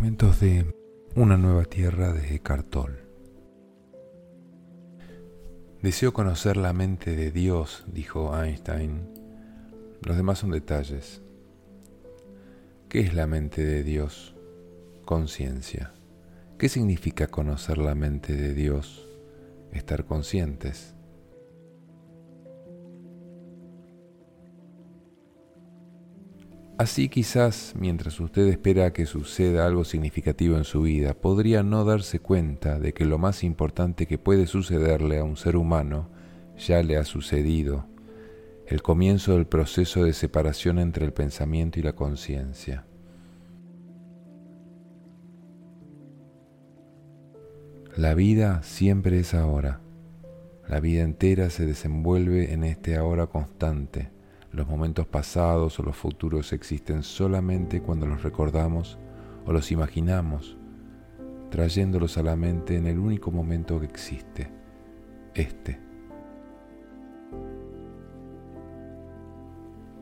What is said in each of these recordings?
De Una nueva tierra de Cartol. Deseo conocer la mente de Dios, dijo Einstein. Los demás son detalles. ¿Qué es la mente de Dios? Conciencia. ¿Qué significa conocer la mente de Dios? Estar conscientes. Así quizás, mientras usted espera que suceda algo significativo en su vida, podría no darse cuenta de que lo más importante que puede sucederle a un ser humano ya le ha sucedido, el comienzo del proceso de separación entre el pensamiento y la conciencia. La vida siempre es ahora. La vida entera se desenvuelve en este ahora constante los momentos pasados o los futuros existen solamente cuando los recordamos o los imaginamos, trayéndolos a la mente en el único momento que existe, este.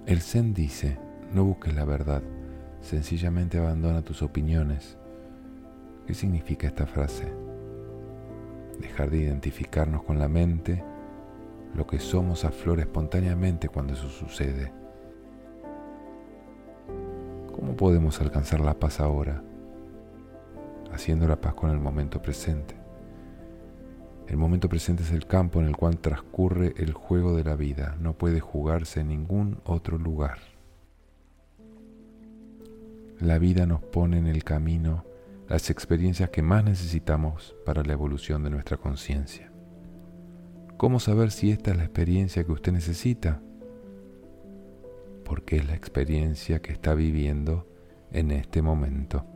El Zen dice, no busques la verdad, sencillamente abandona tus opiniones. ¿Qué significa esta frase? Dejar de identificarnos con la mente lo que somos aflora espontáneamente cuando eso sucede. ¿Cómo podemos alcanzar la paz ahora? Haciendo la paz con el momento presente. El momento presente es el campo en el cual transcurre el juego de la vida. No puede jugarse en ningún otro lugar. La vida nos pone en el camino las experiencias que más necesitamos para la evolución de nuestra conciencia. ¿Cómo saber si esta es la experiencia que usted necesita? Porque es la experiencia que está viviendo en este momento.